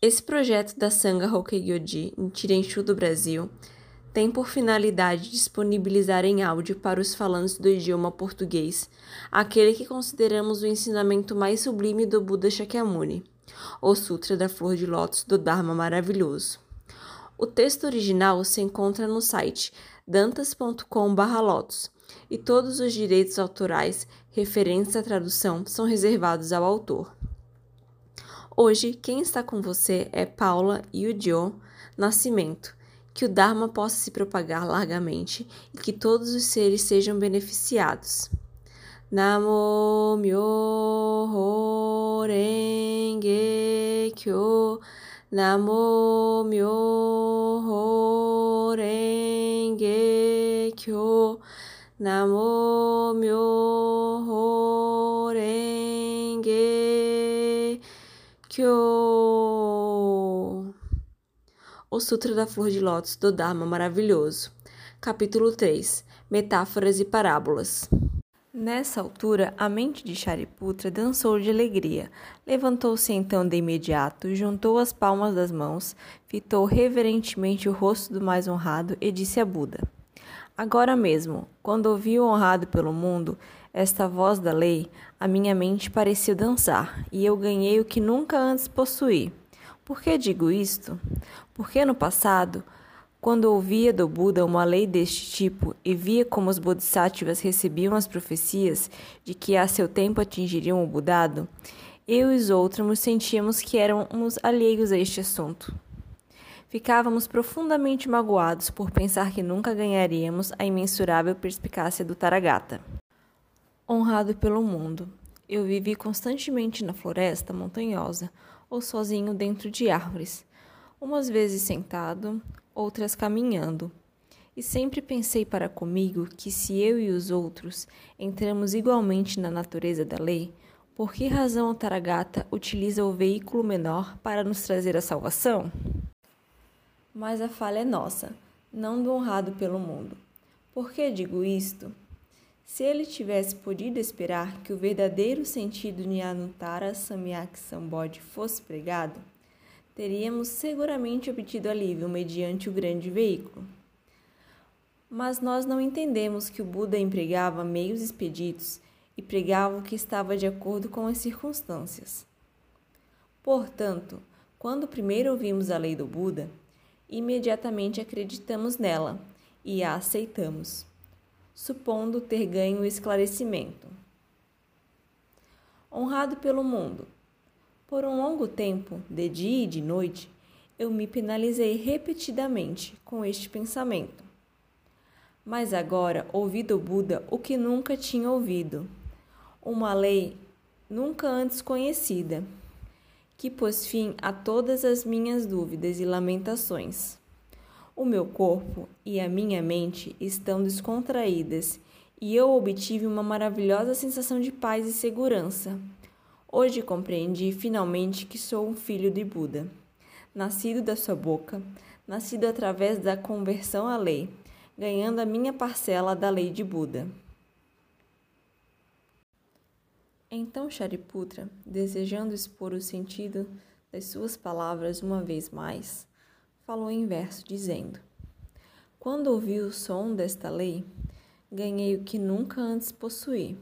Esse projeto da Sangha Hokkaigoji em Tirenshu do Brasil tem por finalidade disponibilizar em áudio para os falantes do idioma português aquele que consideramos o ensinamento mais sublime do Buda Shakyamuni, o Sutra da Flor de Lótus do Dharma Maravilhoso. O texto original se encontra no site dantas.com/lotus e todos os direitos autorais referentes à tradução são reservados ao autor. Hoje, quem está com você é Paula Yudio Nascimento. Que o Dharma possa se propagar largamente e que todos os seres sejam beneficiados. Namo Myoho Renge Kyo Namo Myoho Renge Kyo Namo Myoho Kyo. O Sutra da Flor de Lótus do Dharma Maravilhoso. Capítulo 3 Metáforas e Parábolas. Nessa altura, a mente de Shariputra dançou de alegria. Levantou-se então de imediato, juntou as palmas das mãos, fitou reverentemente o rosto do mais honrado e disse a Buda: Agora mesmo, quando ouvi o honrado pelo mundo, esta voz da lei, a minha mente pareceu dançar, e eu ganhei o que nunca antes possuí. Por que digo isto? Porque no passado, quando ouvia do Buda uma lei deste tipo e via como os bodhisattvas recebiam as profecias de que a seu tempo atingiriam o Budado, eu e os outros sentíamos que éramos alheios a este assunto. Ficávamos profundamente magoados por pensar que nunca ganharíamos a imensurável perspicácia do Taragata. Honrado pelo mundo, eu vivi constantemente na floresta montanhosa ou sozinho dentro de árvores, umas vezes sentado, outras caminhando. E sempre pensei para comigo que se eu e os outros entramos igualmente na natureza da lei, por que razão o Taragata utiliza o veículo menor para nos trazer a salvação? Mas a falha é nossa, não do honrado pelo mundo. Por que digo isto? Se ele tivesse podido esperar que o verdadeiro sentido Nyanutara Samyak Sambodhi fosse pregado, teríamos seguramente obtido alívio mediante o grande veículo. Mas nós não entendemos que o Buda empregava meios expeditos e pregava o que estava de acordo com as circunstâncias. Portanto, quando primeiro ouvimos a lei do Buda, imediatamente acreditamos nela e a aceitamos, supondo ter ganho esclarecimento. Honrado pelo mundo. Por um longo tempo, de dia e de noite, eu me penalizei repetidamente com este pensamento. Mas agora ouvi do Buda o que nunca tinha ouvido, uma lei nunca antes conhecida que pôs fim a todas as minhas dúvidas e lamentações. O meu corpo e a minha mente estão descontraídas e eu obtive uma maravilhosa sensação de paz e segurança. Hoje compreendi finalmente que sou um filho de Buda, nascido da sua boca, nascido através da conversão à lei, ganhando a minha parcela da lei de Buda. Então Shariputra, desejando expor o sentido das suas palavras uma vez mais, falou em verso, dizendo: Quando ouvi o som desta lei, ganhei o que nunca antes possuí.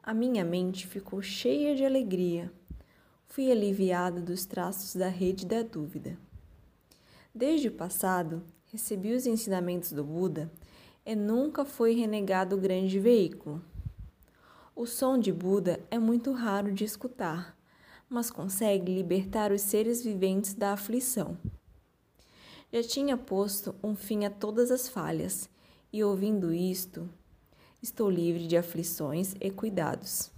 A minha mente ficou cheia de alegria. Fui aliviada dos traços da rede da dúvida. Desde o passado, recebi os ensinamentos do Buda e nunca foi renegado o grande veículo o som de Buda é muito raro de escutar, mas consegue libertar os seres viventes da aflição. Já tinha posto um fim a todas as falhas, e ouvindo isto, estou livre de aflições e cuidados.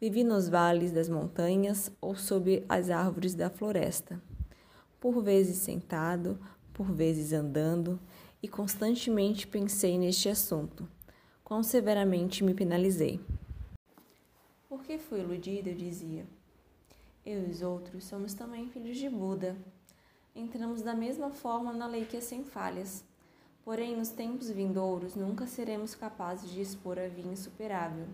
Vivi nos vales das montanhas ou sob as árvores da floresta, por vezes sentado, por vezes andando, e constantemente pensei neste assunto. Quão severamente me penalizei. Porque fui iludida, eu dizia. Eu e os outros somos também filhos de Buda. Entramos da mesma forma na lei que é sem falhas. Porém, nos tempos vindouros, nunca seremos capazes de expor a via insuperável.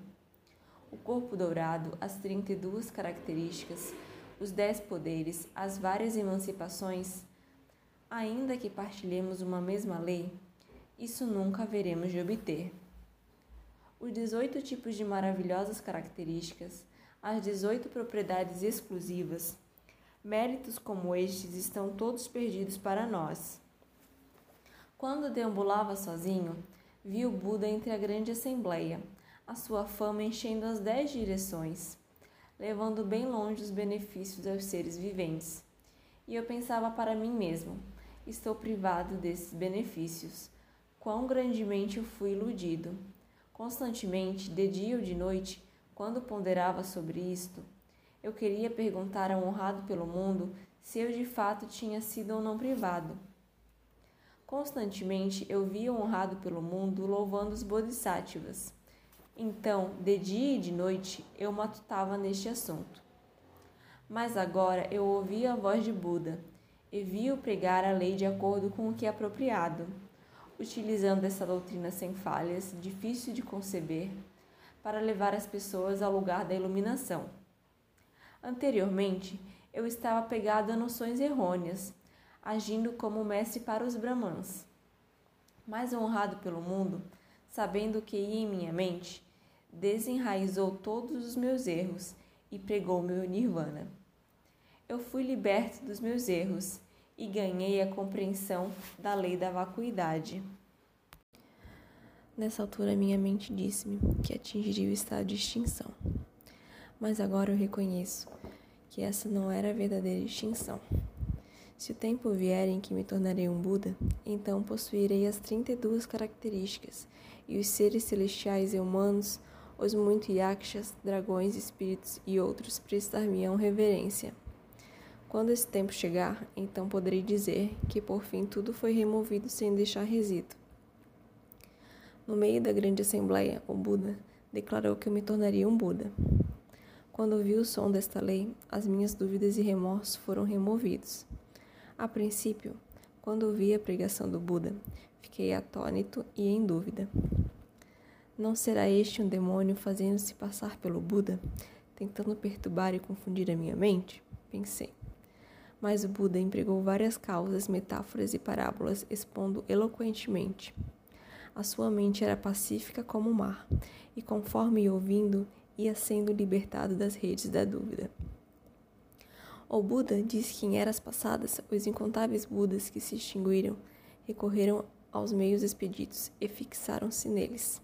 O corpo dourado, as 32 características, os dez poderes, as várias emancipações, ainda que partilhemos uma mesma lei, isso nunca haveremos de obter. Os 18 tipos de maravilhosas características, as 18 propriedades exclusivas, méritos como estes estão todos perdidos para nós. Quando deambulava sozinho, vi o Buda entre a grande assembleia, a sua fama enchendo as dez direções, levando bem longe os benefícios aos seres viventes. E eu pensava para mim mesmo: estou privado desses benefícios. Quão grandemente eu fui iludido. Constantemente, de dia ou de noite, quando ponderava sobre isto, eu queria perguntar ao honrado pelo mundo se eu de fato tinha sido ou não privado. Constantemente eu via o honrado pelo mundo louvando os bodhisattvas. Então, de dia e de noite, eu matutava neste assunto. Mas agora eu ouvia a voz de Buda e vi-o pregar a lei de acordo com o que é apropriado, utilizando essa doutrina sem falhas, difícil de conceber, para levar as pessoas ao lugar da iluminação. Anteriormente, eu estava pegado a noções errôneas, agindo como mestre para os Brahmans. Mais honrado pelo mundo, sabendo que ia em minha mente, desenraizou todos os meus erros e pregou meu nirvana. Eu fui liberto dos meus erros e ganhei a compreensão da lei da vacuidade. Nessa altura, minha mente disse-me que atingiria o estado de extinção. Mas agora eu reconheço que essa não era a verdadeira extinção. Se o tempo vier em que me tornarei um Buda, então possuirei as 32 características, e os seres celestiais e humanos, os muito yakshas, dragões, espíritos e outros prestar-me-ão reverência. Quando esse tempo chegar, então poderei dizer que por fim tudo foi removido sem deixar resíduo. No meio da grande assembleia, o Buda declarou que eu me tornaria um Buda. Quando ouvi o som desta lei, as minhas dúvidas e remorsos foram removidos. A princípio, quando ouvi a pregação do Buda, fiquei atônito e em dúvida. Não será este um demônio fazendo-se passar pelo Buda, tentando perturbar e confundir a minha mente? Pensei. Mas o Buda empregou várias causas, metáforas e parábolas, expondo eloquentemente. A sua mente era pacífica como o mar, e conforme ouvindo, ia sendo libertado das redes da dúvida. O Buda diz que em eras passadas os incontáveis Budas que se extinguiram recorreram aos meios expeditos e fixaram-se neles.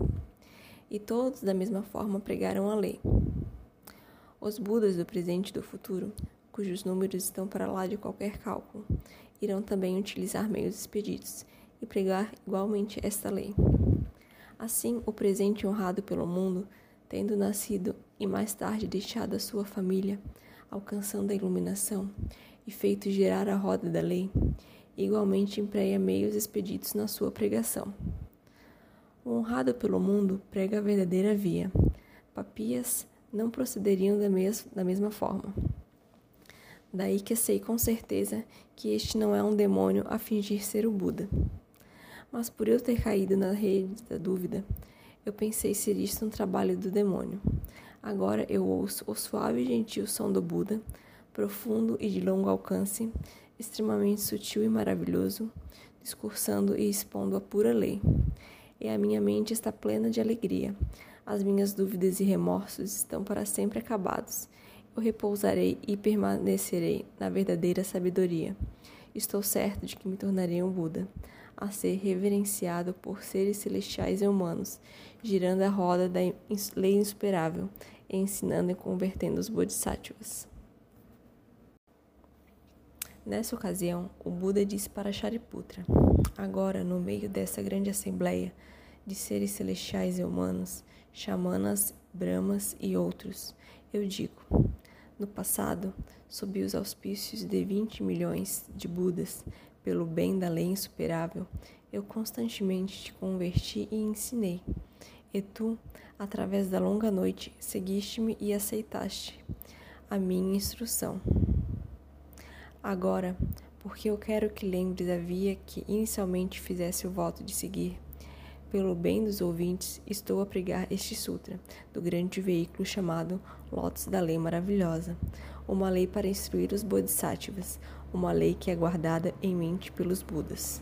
E todos, da mesma forma, pregaram a lei. Os Budas do presente e do futuro, cujos números estão para lá de qualquer cálculo, irão também utilizar meios expeditos e pregar igualmente esta lei. Assim, o presente honrado pelo mundo, tendo nascido e mais tarde deixado a sua família, alcançando a iluminação e feito girar a roda da lei, igualmente empreia meios expeditos na sua pregação. O honrado pelo mundo prega a verdadeira via. Papias não procederiam da, mes da mesma forma. Daí que sei com certeza que este não é um demônio a fingir ser o Buda. Mas por eu ter caído na rede da dúvida, eu pensei ser isto um trabalho do demônio. Agora eu ouço o suave e gentil som do Buda, profundo e de longo alcance, extremamente sutil e maravilhoso, discursando e expondo a pura lei. E a minha mente está plena de alegria. As minhas dúvidas e remorsos estão para sempre acabados. Eu repousarei e permanecerei na verdadeira sabedoria. Estou certo de que me tornarei um Buda, a ser reverenciado por seres celestiais e humanos, girando a roda da lei insuperável ensinando e convertendo os bodhisattvas. Nessa ocasião, o Buda disse para Shariputra: Agora, no meio dessa grande assembleia de seres celestiais e humanos, xamanas, brahmas e outros, eu digo: No passado, sob os auspícios de 20 milhões de Budas, pelo bem da lei insuperável, eu constantemente te converti e ensinei. E tu, através da longa noite, seguiste-me e aceitaste a minha instrução. Agora, porque eu quero que lembres a via que inicialmente fizesse o voto de seguir, pelo bem dos ouvintes, estou a pregar este sutra do grande veículo chamado lotes da lei maravilhosa, uma lei para instruir os bodhisattvas, uma lei que é guardada em mente pelos Budas.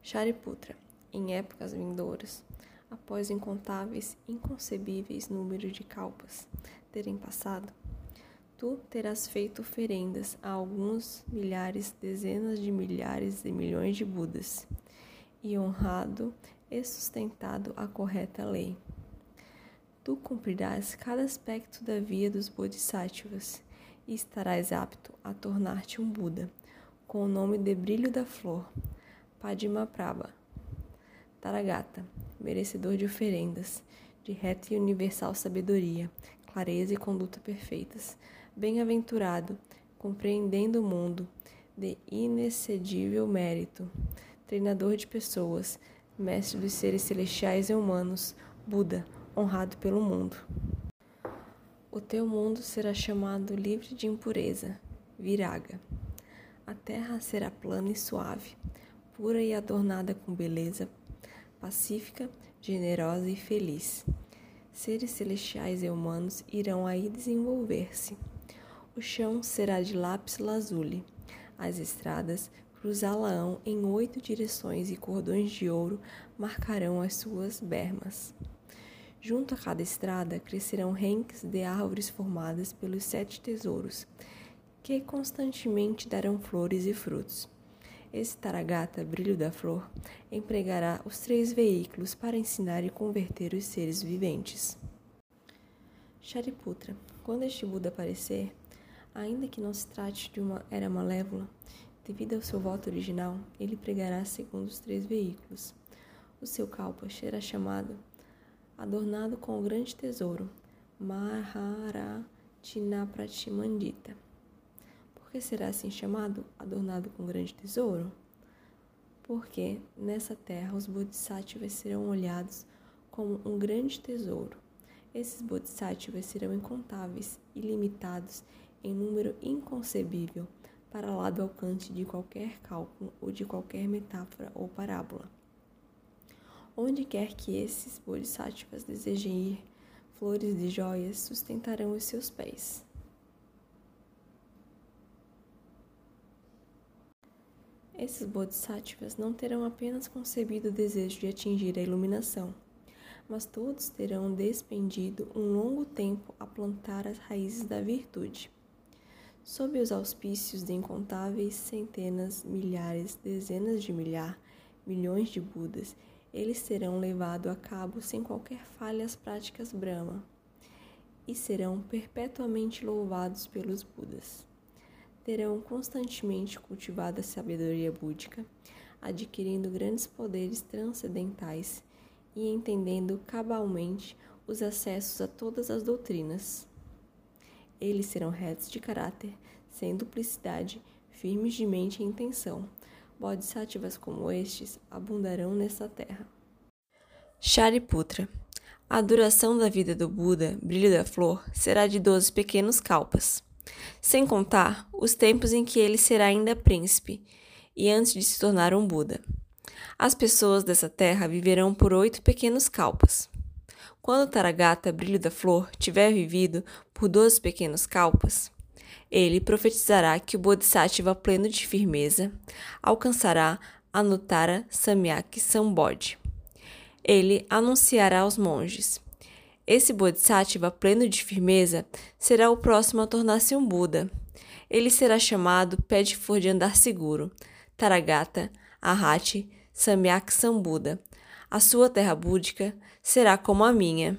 Shariputra, em épocas vindouras, após incontáveis, inconcebíveis número de kalpas terem passado, tu terás feito oferendas a alguns milhares, dezenas de milhares e milhões de Budas, e honrado e sustentado a correta lei. Tu cumprirás cada aspecto da via dos Bodhisattvas e estarás apto a tornar-te um Buda, com o nome de brilho da flor, Padmaprabha. Taragata, merecedor de oferendas, de reta e universal sabedoria, clareza e conduta perfeitas, bem-aventurado, compreendendo o mundo, de inexcedível mérito, treinador de pessoas, mestre dos seres celestiais e humanos, Buda, honrado pelo mundo. O teu mundo será chamado livre de impureza, viraga. A terra será plana e suave, pura e adornada com beleza, pacífica, generosa e feliz. Seres celestiais e humanos irão aí desenvolver-se. O chão será de lápis lazuli. As estradas cruzá-la-ão em oito direções e cordões de ouro marcarão as suas bermas. Junto a cada estrada crescerão renques de árvores formadas pelos sete tesouros, que constantemente darão flores e frutos. Esse Taragata, brilho da flor, empregará os três veículos para ensinar e converter os seres viventes. Shariputra, quando este Buda aparecer, ainda que não se trate de uma era malévola, devido ao seu voto original, ele pregará segundo os três veículos. O seu kalpa será chamado adornado com o grande tesouro, Maharatinapratimandita. Por que será assim chamado, adornado com grande tesouro? Porque nessa terra os bodhisattvas serão olhados como um grande tesouro. Esses bodhisattvas serão incontáveis, ilimitados, em número inconcebível, para lá do alcance de qualquer cálculo ou de qualquer metáfora ou parábola. Onde quer que esses bodhisattvas desejem ir, flores de joias sustentarão os seus pés. Esses bodhisattvas não terão apenas concebido o desejo de atingir a iluminação, mas todos terão despendido um longo tempo a plantar as raízes da virtude. Sob os auspícios de incontáveis centenas, milhares, dezenas de milhar, milhões de Budas eles serão levados a cabo sem qualquer falha as práticas Brahma e serão perpetuamente louvados pelos Budas. Terão constantemente cultivado a sabedoria búdica, adquirindo grandes poderes transcendentais e entendendo cabalmente os acessos a todas as doutrinas. Eles serão retos de caráter, sem duplicidade, firmes de mente e intenção Bodhisattvas como estes abundarão nessa terra. Shariputra. A duração da vida do Buda, brilho da flor, será de doze pequenos kalpas, sem contar os tempos em que ele será ainda príncipe e antes de se tornar um Buda. As pessoas dessa terra viverão por oito pequenos kalpas. Quando Taragata, brilho da flor, tiver vivido por doze pequenos kalpas, ele profetizará que o Bodhisattva pleno de firmeza alcançará Anuttara Samyak Sambodhi. Ele anunciará aos monges. Esse Bodhisattva pleno de firmeza será o próximo a tornar-se um Buda. Ele será chamado pé de flor de andar seguro, Taragata, Arhati, Samyak Sambuddha. A sua terra búdica será como a minha.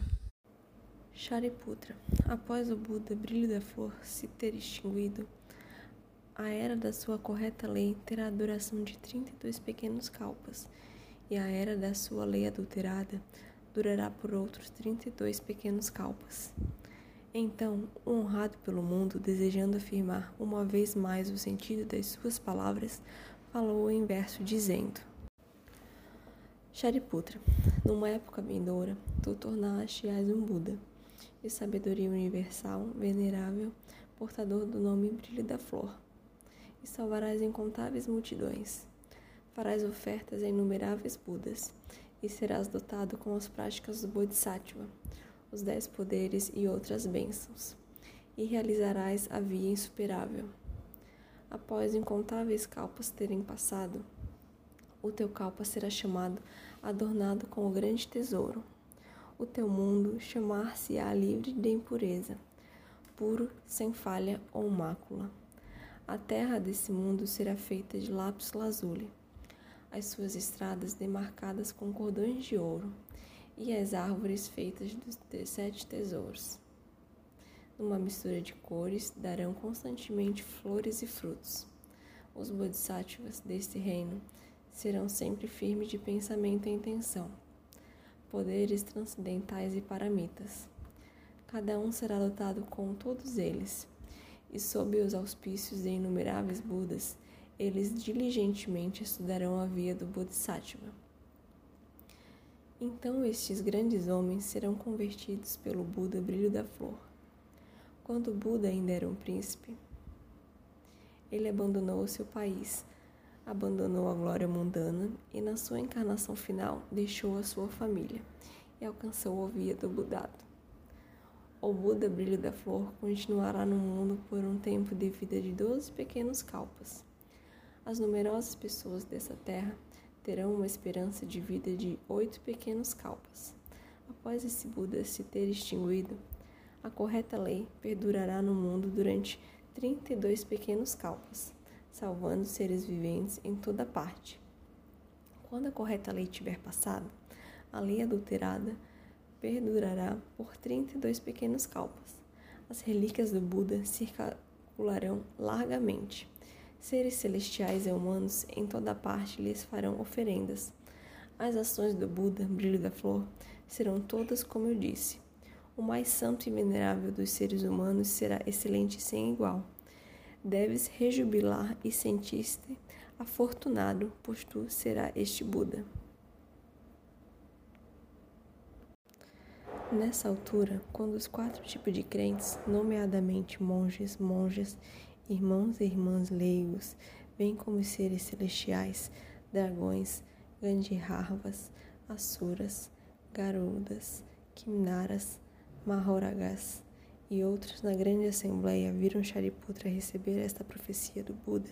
Shariputra. Após o Buda, brilho da flor, se ter extinguido, a era da sua correta lei terá a duração de 32 pequenos kalpas, e a era da sua lei adulterada durará por outros 32 pequenos kalpas. Então, honrado pelo mundo, desejando afirmar uma vez mais o sentido das suas palavras, falou em verso dizendo: Shariputra, numa época vindoura, tu tornaste-as um Buda de sabedoria universal, venerável, portador do nome brilho da flor. E salvarás incontáveis multidões. Farás ofertas a inumeráveis Budas, e serás dotado com as práticas do Bodhisattva, os dez poderes e outras bênçãos, e realizarás a via insuperável. Após incontáveis calpas terem passado, o teu calpa será chamado adornado com o grande tesouro. O teu mundo chamar-se-á livre de impureza, puro, sem falha ou mácula. A terra desse mundo será feita de lápis lazuli, as suas estradas demarcadas com cordões de ouro, e as árvores feitas dos sete tesouros. Numa mistura de cores, darão constantemente flores e frutos. Os bodhisattvas deste reino serão sempre firmes de pensamento e intenção, poderes transcendentais e paramitas. Cada um será dotado com todos eles e sob os auspícios de inumeráveis Budas, eles diligentemente estudarão a via do Bodhisattva. Então estes grandes homens serão convertidos pelo Buda Brilho da Flor. Quando Buda ainda era um príncipe, ele abandonou o seu país, abandonou a glória mundana e, na sua encarnação final, deixou a sua família e alcançou a via do Budado. O Buda Brilho da Flor continuará no mundo por um tempo de vida de doze pequenos kalpas. As numerosas pessoas dessa terra terão uma esperança de vida de oito pequenos kalpas. Após esse Buda se ter extinguido, a correta lei perdurará no mundo durante 32 pequenos kalpas, salvando seres viventes em toda parte. Quando a correta lei tiver passado, a lei adulterada perdurará por 32 pequenos kalpas. As relíquias do Buda circularão largamente. Seres celestiais e humanos em toda parte lhes farão oferendas. As ações do Buda, brilho da flor, serão todas como eu disse. O mais santo e venerável dos seres humanos será excelente sem igual. Deves rejubilar e sentir-te afortunado, pois tu será este Buda. Nessa altura, quando os quatro tipos de crentes, nomeadamente monges, monjas, irmãos e irmãs leigos, bem como seres celestiais, dragões, Gandhirvas, Asuras, Garudas, Kimnaras, Mahoragas e outros na grande assembleia viram Shariputra receber esta profecia do Buda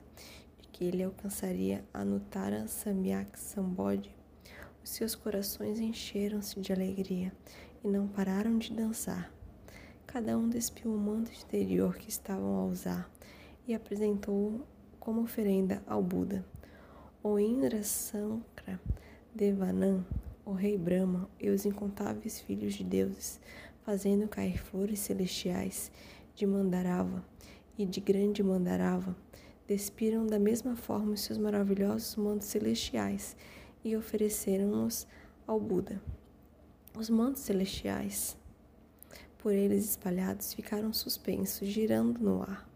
de que ele alcançaria Anuttara Samyak Sambodhi. Os seus corações encheram-se de alegria e não pararam de dançar. Cada um despiu o manto exterior que estavam a usar e apresentou como oferenda ao Buda. O Indra Sankra Devanan, o rei Brahma e os incontáveis filhos de deuses, fazendo cair flores celestiais de Mandarava e de grande Mandarava, despiram da mesma forma os seus maravilhosos mantos celestiais e ofereceram-nos ao Buda. Os mantos celestiais, por eles espalhados, ficaram suspensos, girando no ar.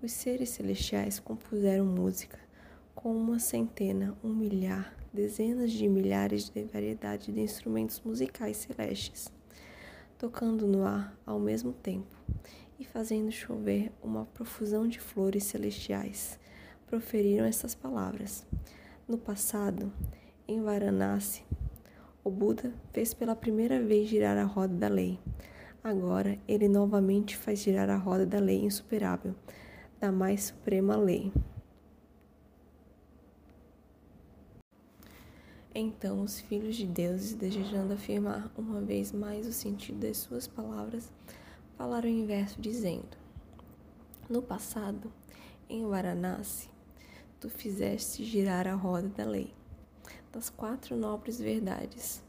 Os seres celestiais compuseram música com uma centena, um milhar, dezenas de milhares de variedade de instrumentos musicais celestes, tocando no ar ao mesmo tempo e fazendo chover uma profusão de flores celestiais. Proferiram essas palavras. No passado, em Varanasi, o Buda fez pela primeira vez girar a roda da lei. Agora ele novamente faz girar a roda da lei insuperável, da mais suprema lei. Então os filhos de deuses, desejando afirmar uma vez mais o sentido das suas palavras, falaram em verso dizendo: No passado, em Varanasi, tu fizeste girar a roda da lei das quatro nobres verdades,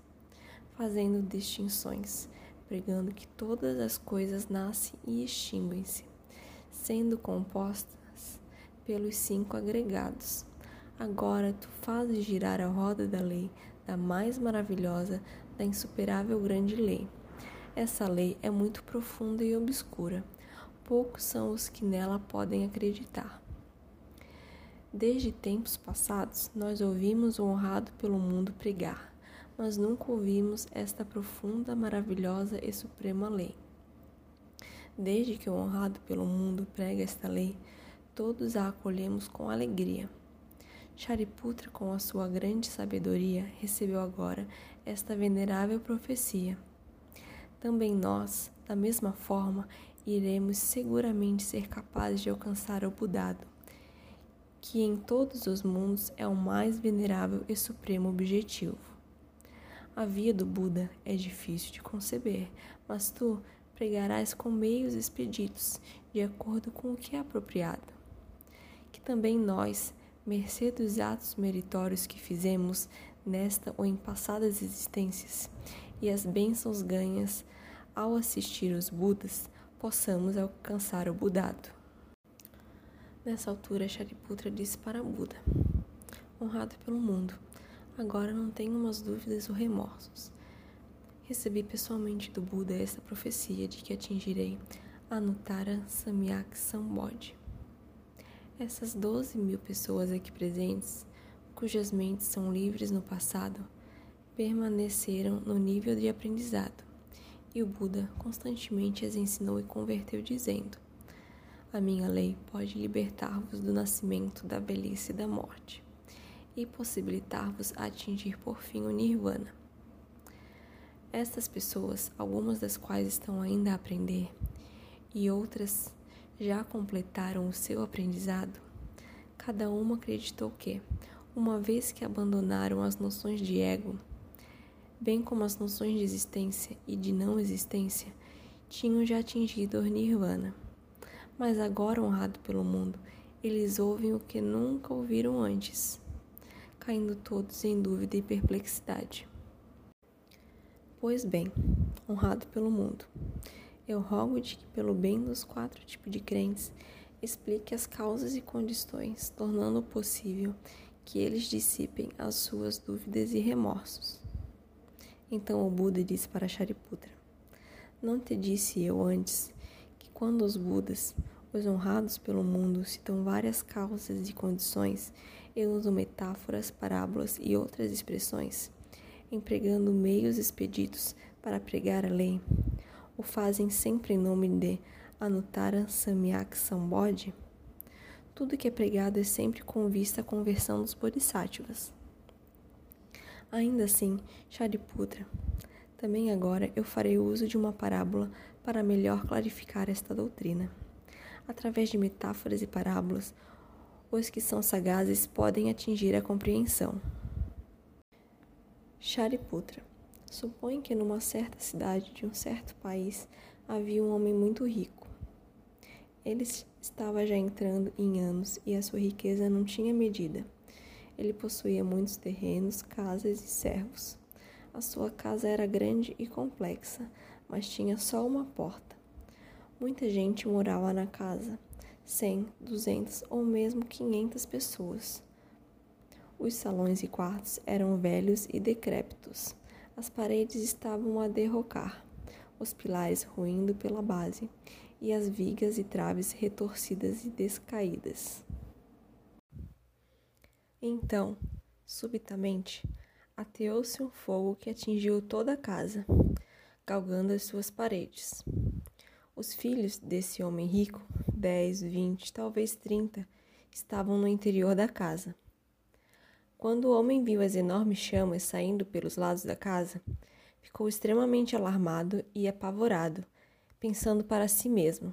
fazendo distinções, pregando que todas as coisas nascem e extinguem-se, sendo compostas pelos cinco agregados. Agora tu fazes girar a roda da lei, da mais maravilhosa, da insuperável grande lei. Essa lei é muito profunda e obscura. Poucos são os que nela podem acreditar. Desde tempos passados, nós ouvimos o honrado pelo mundo pregar, mas nunca ouvimos esta profunda, maravilhosa e suprema lei. Desde que o honrado pelo mundo prega esta lei, todos a acolhemos com alegria. Shariputra, com a sua grande sabedoria, recebeu agora esta venerável profecia. também nós, da mesma forma, iremos seguramente ser capazes de alcançar o Budado, que em todos os mundos é o mais venerável e supremo objetivo. A via do Buda é difícil de conceber, mas tu pregarás com meios expeditos, de acordo com o que é apropriado. Que também nós, mercê dos atos meritórios que fizemos nesta ou em passadas existências, e as bênçãos ganhas ao assistir os Budas, possamos alcançar o Budado. Nessa altura, Shariputra disse para Buda: Honrado pelo mundo, agora não tenho umas dúvidas ou remorsos. Recebi pessoalmente do Buda esta profecia de que atingirei Anuttara Samyak Sambodhi. Essas doze mil pessoas aqui presentes, cujas mentes são livres no passado, permaneceram no nível de aprendizado e o Buda constantemente as ensinou e converteu, dizendo: A minha lei pode libertar-vos do nascimento, da velhice e da morte, e possibilitar-vos atingir por fim o Nirvana. Estas pessoas, algumas das quais estão ainda a aprender, e outras já completaram o seu aprendizado, cada uma acreditou que, uma vez que abandonaram as noções de ego, bem como as noções de existência e de não existência, tinham já atingido o nirvana. Mas agora, honrado pelo mundo, eles ouvem o que nunca ouviram antes, caindo todos em dúvida e perplexidade. Pois bem, honrado pelo mundo, eu rogo-te que, pelo bem dos quatro tipos de crentes, explique as causas e condições, tornando possível que eles dissipem as suas dúvidas e remorsos. Então o Buda disse para Shariputra: Não te disse eu antes que quando os Budas, os honrados pelo mundo, citam várias causas e condições, eu uso metáforas, parábolas e outras expressões, empregando meios expeditos para pregar a lei, o fazem sempre em nome de Anuttara Samyak Sambodhi? Tudo que é pregado é sempre com vista à conversão dos bodhisattvas. Ainda assim, Shariputra, também agora eu farei uso de uma parábola para melhor clarificar esta doutrina. Através de metáforas e parábolas, os que são sagazes podem atingir a compreensão. Shariputra, supõe que numa certa cidade de um certo país havia um homem muito rico. Ele estava já entrando em anos e a sua riqueza não tinha medida. Ele possuía muitos terrenos, casas e servos. A sua casa era grande e complexa, mas tinha só uma porta. Muita gente morava na casa, cem, duzentas ou mesmo quinhentas pessoas. Os salões e quartos eram velhos e decrépitos. As paredes estavam a derrocar, os pilares ruindo pela base, e as vigas e traves retorcidas e descaídas. Então, subitamente, ateou-se um fogo que atingiu toda a casa, galgando as suas paredes. Os filhos desse homem rico, dez, vinte, talvez trinta, estavam no interior da casa. Quando o homem viu as enormes chamas saindo pelos lados da casa, ficou extremamente alarmado e apavorado, pensando para si mesmo: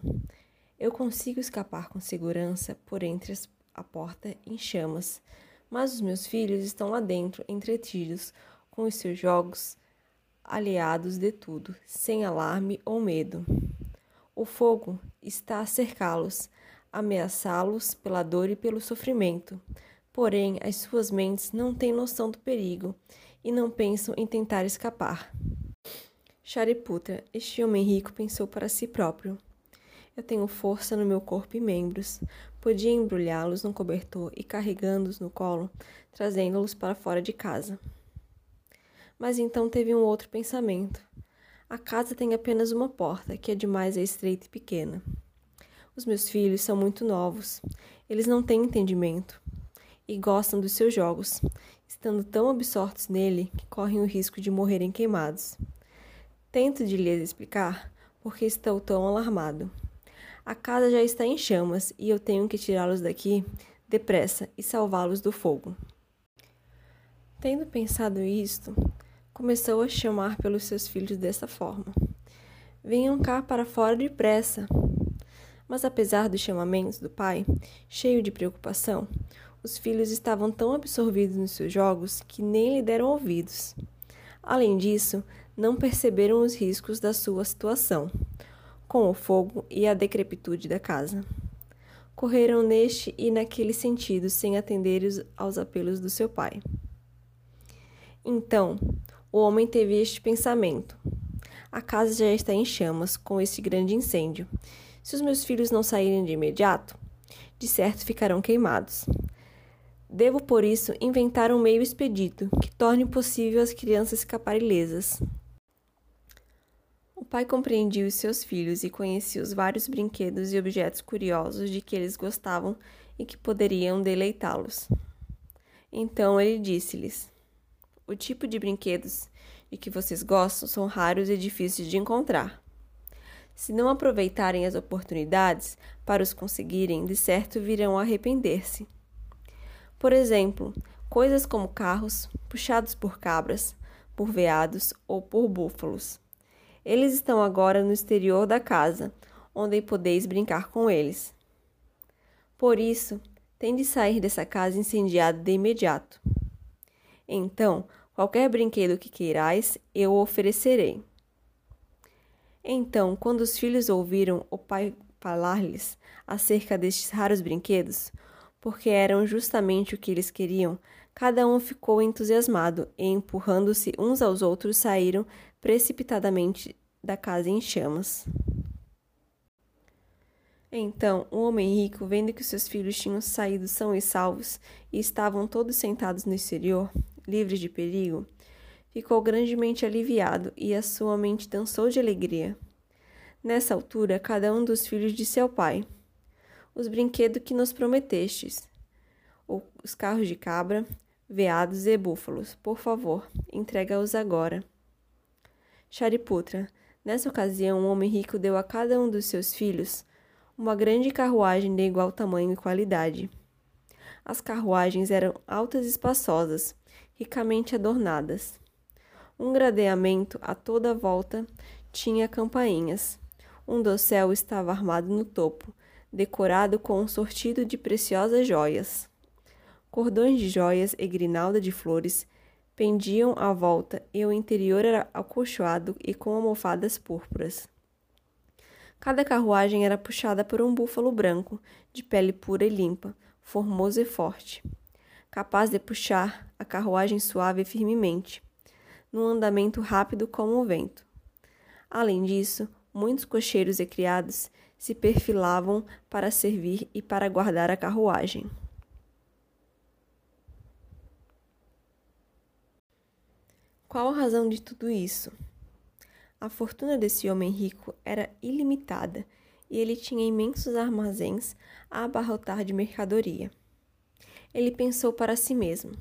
Eu consigo escapar com segurança por entre a porta em chamas mas os meus filhos estão lá dentro, entretidos com os seus jogos, aliados de tudo, sem alarme ou medo. O fogo está a cercá-los, ameaçá-los pela dor e pelo sofrimento. Porém, as suas mentes não têm noção do perigo e não pensam em tentar escapar. Shariputra, este homem rico, pensou para si próprio. Eu tenho força no meu corpo e membros. Podia embrulhá-los num cobertor e carregando-os no colo, trazendo-los para fora de casa. Mas então teve um outro pensamento. A casa tem apenas uma porta, que é demais é estreita e pequena. Os meus filhos são muito novos. Eles não têm entendimento e gostam dos seus jogos, estando tão absortos nele que correm o risco de morrerem queimados. Tento de lhes explicar porque estou tão alarmado. A casa já está em chamas e eu tenho que tirá-los daqui depressa e salvá-los do fogo. Tendo pensado isto, começou a chamar pelos seus filhos dessa forma. Venham cá para fora depressa. Mas apesar dos chamamentos do pai, cheio de preocupação, os filhos estavam tão absorvidos nos seus jogos que nem lhe deram ouvidos. Além disso, não perceberam os riscos da sua situação, com o fogo e a decrepitude da casa. Correram neste e naquele sentido sem atender aos apelos do seu pai. Então, o homem teve este pensamento: a casa já está em chamas com este grande incêndio. Se os meus filhos não saírem de imediato, de certo ficarão queimados. Devo, por isso, inventar um meio expedito que torne possível as crianças escaparem ilesas. O pai compreendia os seus filhos e conhecia os vários brinquedos e objetos curiosos de que eles gostavam e que poderiam deleitá-los. Então ele disse-lhes: O tipo de brinquedos de que vocês gostam são raros e difíceis de encontrar. Se não aproveitarem as oportunidades para os conseguirem, de certo virão a arrepender-se. Por exemplo, coisas como carros puxados por cabras, por veados ou por búfalos. Eles estão agora no exterior da casa, onde podeis brincar com eles. Por isso, tem de sair dessa casa incendiada de imediato. Então, qualquer brinquedo que queirais, eu oferecerei. Então, quando os filhos ouviram o pai falar-lhes acerca destes raros brinquedos, porque eram justamente o que eles queriam, cada um ficou entusiasmado e, empurrando-se uns aos outros, saíram precipitadamente da casa em chamas. Então, o homem rico, vendo que seus filhos tinham saído são e salvos e estavam todos sentados no exterior, livres de perigo, ficou grandemente aliviado e a sua mente dançou de alegria. Nessa altura, cada um dos filhos disse ao pai: os brinquedos que nos prometestes, os carros de cabra, veados e búfalos. Por favor, entrega-os agora. Shariputra, nessa ocasião, um homem rico deu a cada um dos seus filhos uma grande carruagem de igual tamanho e qualidade. As carruagens eram altas e espaçosas, ricamente adornadas. Um gradeamento a toda volta tinha campainhas. Um dossel estava armado no topo, decorado com um sortido de preciosas joias. Cordões de joias e grinalda de flores pendiam à volta e o interior era acolchoado e com almofadas púrpuras. Cada carruagem era puxada por um búfalo branco, de pele pura e limpa, formoso e forte, capaz de puxar a carruagem suave e firmemente, num andamento rápido como o vento. Além disso, muitos cocheiros e criados se perfilavam para servir e para guardar a carruagem. Qual a razão de tudo isso? A fortuna desse homem rico era ilimitada e ele tinha imensos armazéns a abarrotar de mercadoria. Ele pensou para si mesmo: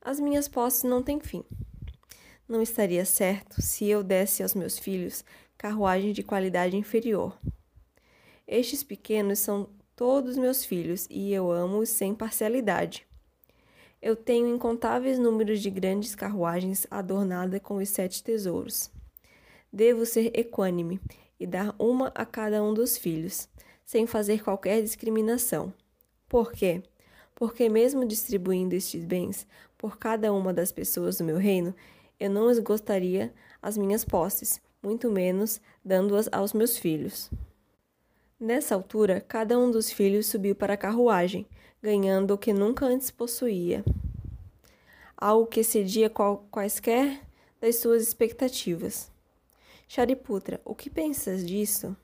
as minhas posses não têm fim. Não estaria certo se eu desse aos meus filhos carruagem de qualidade inferior. Estes pequenos são todos meus filhos e eu amo-os sem parcialidade. Eu tenho incontáveis números de grandes carruagens adornadas com os sete tesouros. Devo ser equânime e dar uma a cada um dos filhos, sem fazer qualquer discriminação. Por quê? Porque, mesmo distribuindo estes bens por cada uma das pessoas do meu reino, eu não esgotaria as minhas posses, muito menos dando-as aos meus filhos. Nessa altura, cada um dos filhos subiu para a carruagem, ganhando o que nunca antes possuía. Algo que excedia quaisquer das suas expectativas. Shariputra, o que pensas disso?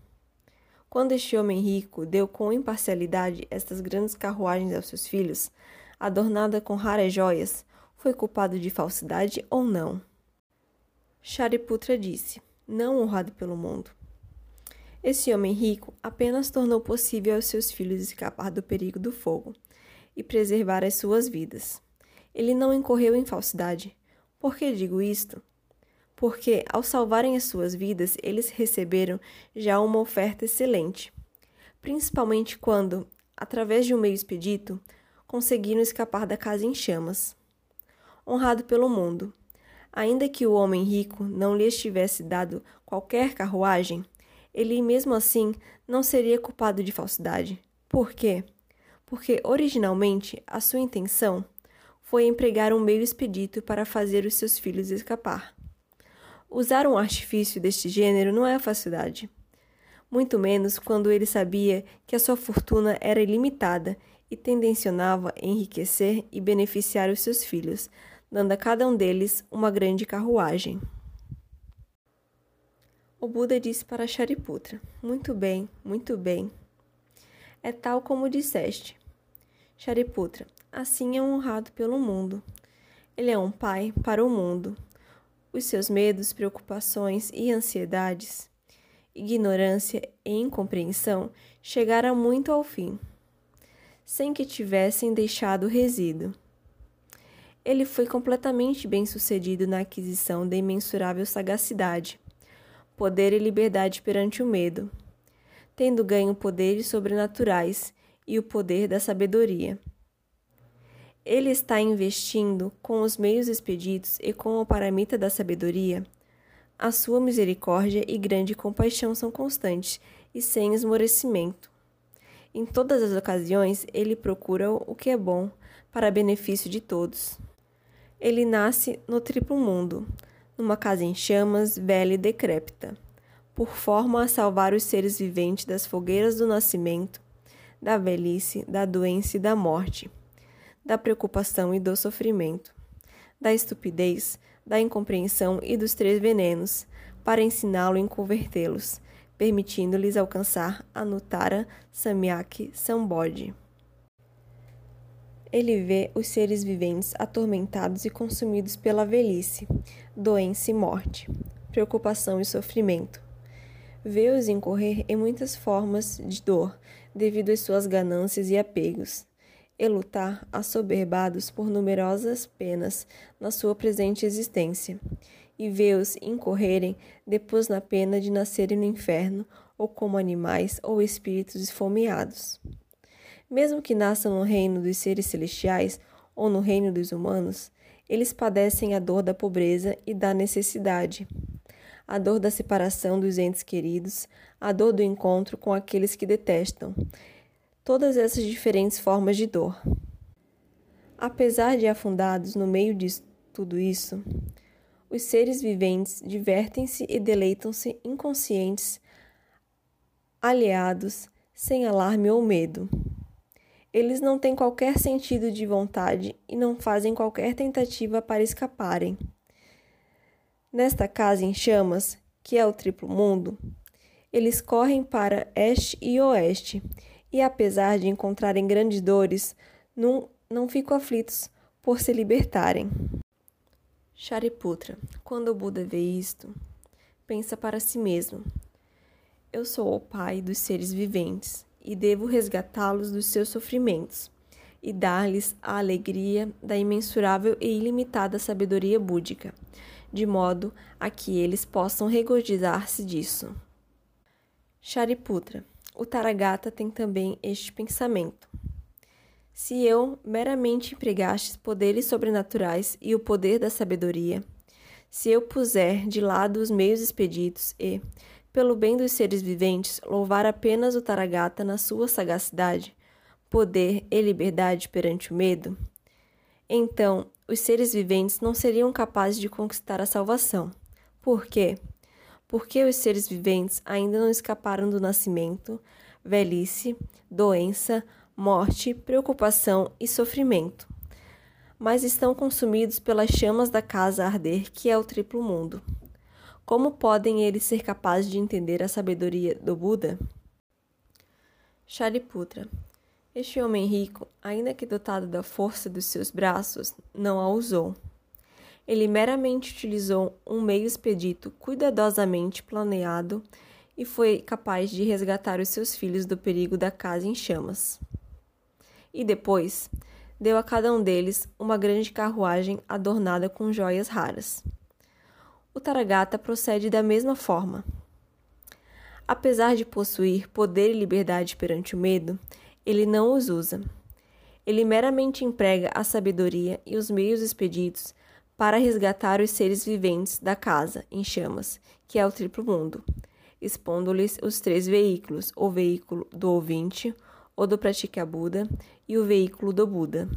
Quando este homem rico deu com imparcialidade estas grandes carruagens aos seus filhos, adornada com raras joias, foi culpado de falsidade ou não? Shariputra disse: Não honrado pelo mundo. Esse homem rico apenas tornou possível aos seus filhos escapar do perigo do fogo e preservar as suas vidas. Ele não incorreu em falsidade. Por que digo isto? Porque, ao salvarem as suas vidas, eles receberam já uma oferta excelente, principalmente quando, através de um meio expedito, conseguiram escapar da casa em chamas. Honrado pelo mundo, ainda que o homem rico não lhes tivesse dado qualquer carruagem, ele mesmo assim não seria culpado de falsidade. Por quê? Porque originalmente a sua intenção foi empregar um meio expedito para fazer os seus filhos escapar. Usar um artifício deste gênero não é falsidade. Muito menos quando ele sabia que a sua fortuna era ilimitada e tendencionava enriquecer e beneficiar os seus filhos, dando a cada um deles uma grande carruagem. O Buda disse para Shariputra: Muito bem, muito bem. É tal como disseste. Shariputra, assim é honrado pelo mundo. Ele é um pai para o mundo. Os seus medos, preocupações e ansiedades, ignorância e incompreensão chegaram muito ao fim, sem que tivessem deixado resíduo. Ele foi completamente bem-sucedido na aquisição da imensurável sagacidade poder e liberdade perante o medo, tendo ganho poderes sobrenaturais e o poder da sabedoria. Ele está investindo com os meios expeditos e com a paramita da sabedoria. A sua misericórdia e grande compaixão são constantes e sem esmorecimento. Em todas as ocasiões, ele procura o que é bom para benefício de todos. Ele nasce no triplo mundo, numa casa em chamas, velha e decrépita, por forma a salvar os seres viventes das fogueiras do nascimento, da velhice, da doença e da morte, da preocupação e do sofrimento, da estupidez, da incompreensão e dos três venenos, para ensiná-lo e convertê-los, permitindo-lhes alcançar a Nutara Samyak Sambodhi. Ele vê os seres viventes atormentados e consumidos pela velhice, doença e morte, preocupação e sofrimento. Vê-os incorrer em muitas formas de dor devido às suas ganâncias e apegos, e lutar assoberbados por numerosas penas na sua presente existência, e vê-os incorrerem depois na pena de nascerem no inferno ou como animais ou espíritos esfomeados. Mesmo que nasçam no reino dos seres celestiais ou no reino dos humanos, eles padecem a dor da pobreza e da necessidade, a dor da separação dos entes queridos, a dor do encontro com aqueles que detestam, todas essas diferentes formas de dor. Apesar de afundados no meio de tudo isso, os seres viventes divertem-se e deleitam-se inconscientes, aliados, sem alarme ou medo. Eles não têm qualquer sentido de vontade e não fazem qualquer tentativa para escaparem. Nesta casa em chamas, que é o triplo mundo, eles correm para este e oeste, e apesar de encontrarem grandes dores, não, não ficam aflitos por se libertarem. Shariputra, quando o Buda vê isto, pensa para si mesmo: Eu sou o pai dos seres viventes e devo resgatá-los dos seus sofrimentos e dar-lhes a alegria da imensurável e ilimitada sabedoria búdica, de modo a que eles possam regozijar-se disso. Shariputra, o Taragata tem também este pensamento. Se eu meramente empregaste poderes sobrenaturais e o poder da sabedoria, se eu puser de lado os meios expeditos e, pelo bem dos seres viventes, louvar apenas o Taragata na sua sagacidade, poder e liberdade perante o medo, então os seres viventes não seriam capazes de conquistar a salvação. Por quê? Porque os seres viventes ainda não escaparam do nascimento, velhice, doença, morte, preocupação e sofrimento, mas estão consumidos pelas chamas da casa a arder, que é o triplo mundo. Como podem eles ser capazes de entender a sabedoria do Buda? Shariputra. Este homem rico, ainda que dotado da força dos seus braços, não a usou. Ele meramente utilizou um meio expedito cuidadosamente planeado e foi capaz de resgatar os seus filhos do perigo da casa em chamas. E depois, deu a cada um deles uma grande carruagem adornada com joias raras o Taragata procede da mesma forma. Apesar de possuir poder e liberdade perante o medo, ele não os usa. Ele meramente emprega a sabedoria e os meios expeditos para resgatar os seres viventes da casa em chamas, que é o triplo mundo, expondo-lhes os três veículos: o veículo do ouvinte, o do pratica Buda e o veículo do Buda.